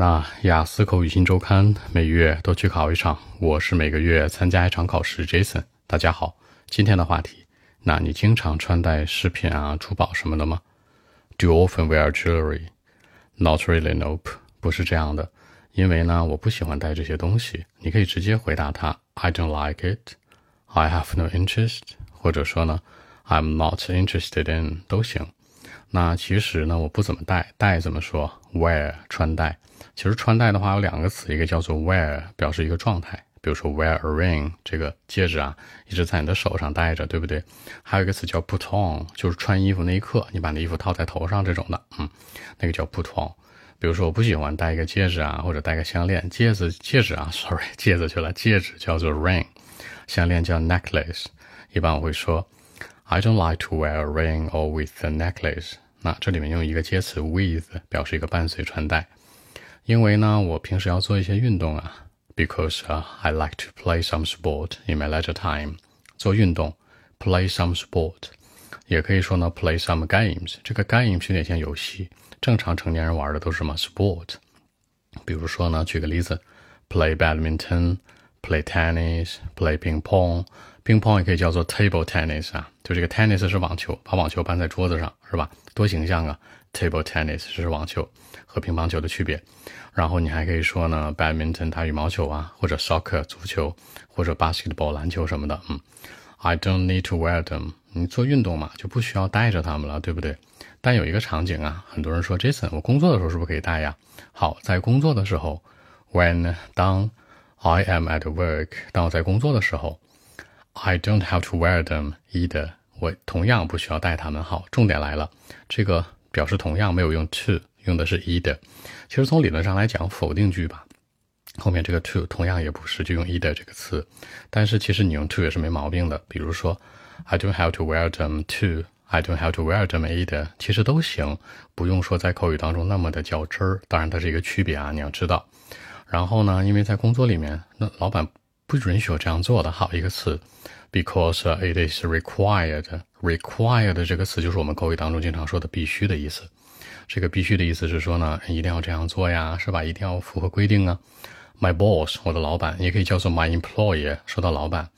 那雅思口语新周刊每月都去考一场，我是每个月参加一场考试。Jason，大家好，今天的话题，那你经常穿戴饰品啊、珠宝什么的吗？Do you often wear jewelry? Not really, nope，不是这样的，因为呢，我不喜欢戴这些东西。你可以直接回答他，I don't like it, I have no interest，或者说呢，I'm not interested in，都行。那其实呢，我不怎么戴，戴怎么说？Wear 穿戴。其实穿戴的话有两个词，一个叫做 wear，表示一个状态，比如说 wear a ring，这个戒指啊一直在你的手上戴着，对不对？还有一个词叫 put on，就是穿衣服那一刻，你把那衣服套在头上这种的，嗯，那个叫 put on。比如说我不喜欢戴一个戒指啊，或者戴个项链，戒指戒指啊，sorry，戒指去了，戒指叫做 ring，项链叫 necklace。一般我会说。I don't like to wear a ring or with a necklace。那这里面用一个介词 with 表示一个伴随穿戴，因为呢，我平时要做一些运动啊，because、uh, I like to play some sport in my leisure time。做运动，play some sport，也可以说呢，play some games。这个 games 有点像游戏，正常成年人玩的都是什么 sport？比如说呢，举个例子，play Play tennis，play ping pong。乒乓也可以叫做 table tennis 啊，就这个 tennis 是网球，把网球搬在桌子上是吧？多形象啊！table tennis 是网球和乒乓球的区别。然后你还可以说呢，badminton 打羽毛球啊，或者 soccer 足球，或者 basketball 篮球什么的。嗯，I don't need to wear them。你做运动嘛，就不需要带着它们了，对不对？但有一个场景啊，很多人说 Jason，我工作的时候是不是可以带呀？好，在工作的时候，when 当 I am at work，当我在工作的时候。I don't have to wear them either。我同样不需要戴它们。好，重点来了，这个表示同样没有用 to，用的是 either。其实从理论上来讲，否定句吧，后面这个 to 同样也不是，就用 either 这个词。但是其实你用 to 也是没毛病的。比如说，I don't have to wear them to，I don't have to wear them either，其实都行，不用说在口语当中那么的较真儿。当然它是一个区别啊，你要知道。然后呢，因为在工作里面，那老板。不允许我这样做的。好，一个词，because it is required。required 这个词就是我们口语当中经常说的必须的意思。这个必须的意思是说呢，一定要这样做呀，是吧？一定要符合规定啊。My boss，我的老板，也可以叫做 my employer。说到老板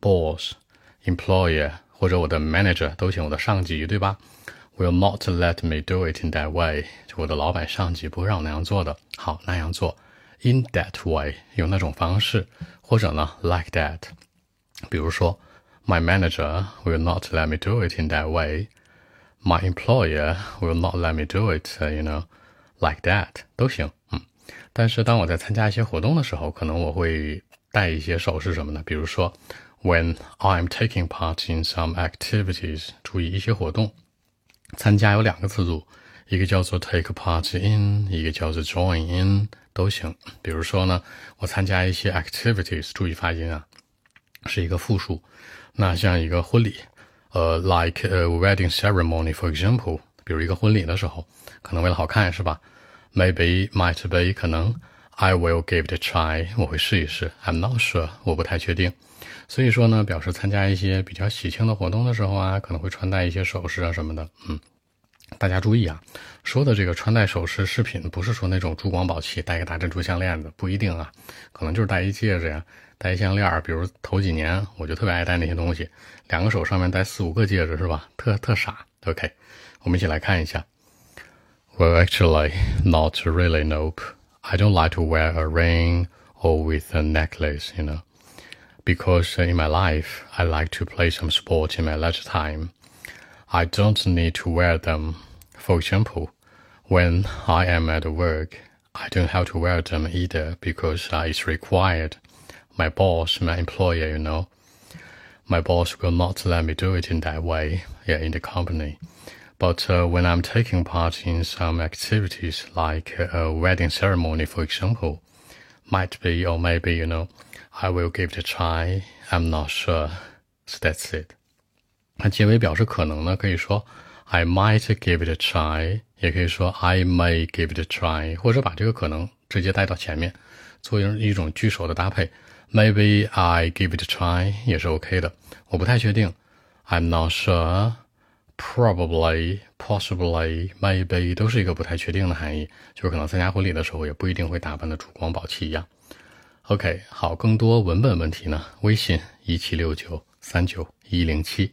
，boss，employer，或者我的 manager 都行，我的上级，对吧？Will not let me do it in that way。就我的老板、上级不会让我那样做的。好，那样做。In that way，用那种方式，或者呢，like that。比如说，My manager will not let me do it in that way。My employer will not let me do it，you know，like that 都行。嗯，但是当我在参加一些活动的时候，可能我会带一些手势什么的。比如说，When I'm taking part in some activities，注意一些活动，参加有两个词组。一个叫做 take part in，一个叫做 join in 都行。比如说呢，我参加一些 activities，注意发音啊，是一个复数。那像一个婚礼，呃，like a wedding ceremony，for example，比如一个婚礼的时候，可能为了好看是吧？Maybe might be 可能 I will give it a try，我会试一试。I'm not sure，我不太确定。所以说呢，表示参加一些比较喜庆的活动的时候啊，可能会穿戴一些首饰啊什么的，嗯。大家注意啊，说的这个穿戴首饰饰品，不是说那种珠光宝气，戴个大珍珠项链子，不一定啊，可能就是戴一戒指呀，戴一项链儿。比如头几年我就特别爱戴那些东西，两个手上面戴四五个戒指，是吧？特特傻。OK，我们一起来看一下。Well, actually, not really. Nope. I don't like to wear a ring or with a necklace, you know, because in my life I like to play some sport in my leisure time. I don't need to wear them. For example, when I am at work, I don't have to wear them either because uh, it's required. My boss, my employer, you know, my boss will not let me do it in that way, yeah, in the company. But uh, when I'm taking part in some activities like a wedding ceremony, for example, might be or maybe, you know, I will give it a try. I'm not sure. So that's it. 那结尾表示可能呢，可以说 I might give it a try，也可以说 I may give it a try，或者把这个可能直接带到前面，做一种句首的搭配。Maybe I give it a try 也是 OK 的。我不太确定，I'm not sure。probably、possibly、maybe 都是一个不太确定的含义，就是可能参加婚礼的时候也不一定会打扮的珠光宝气一样。OK，好，更多文本问题呢，微信一七六九三九一零七。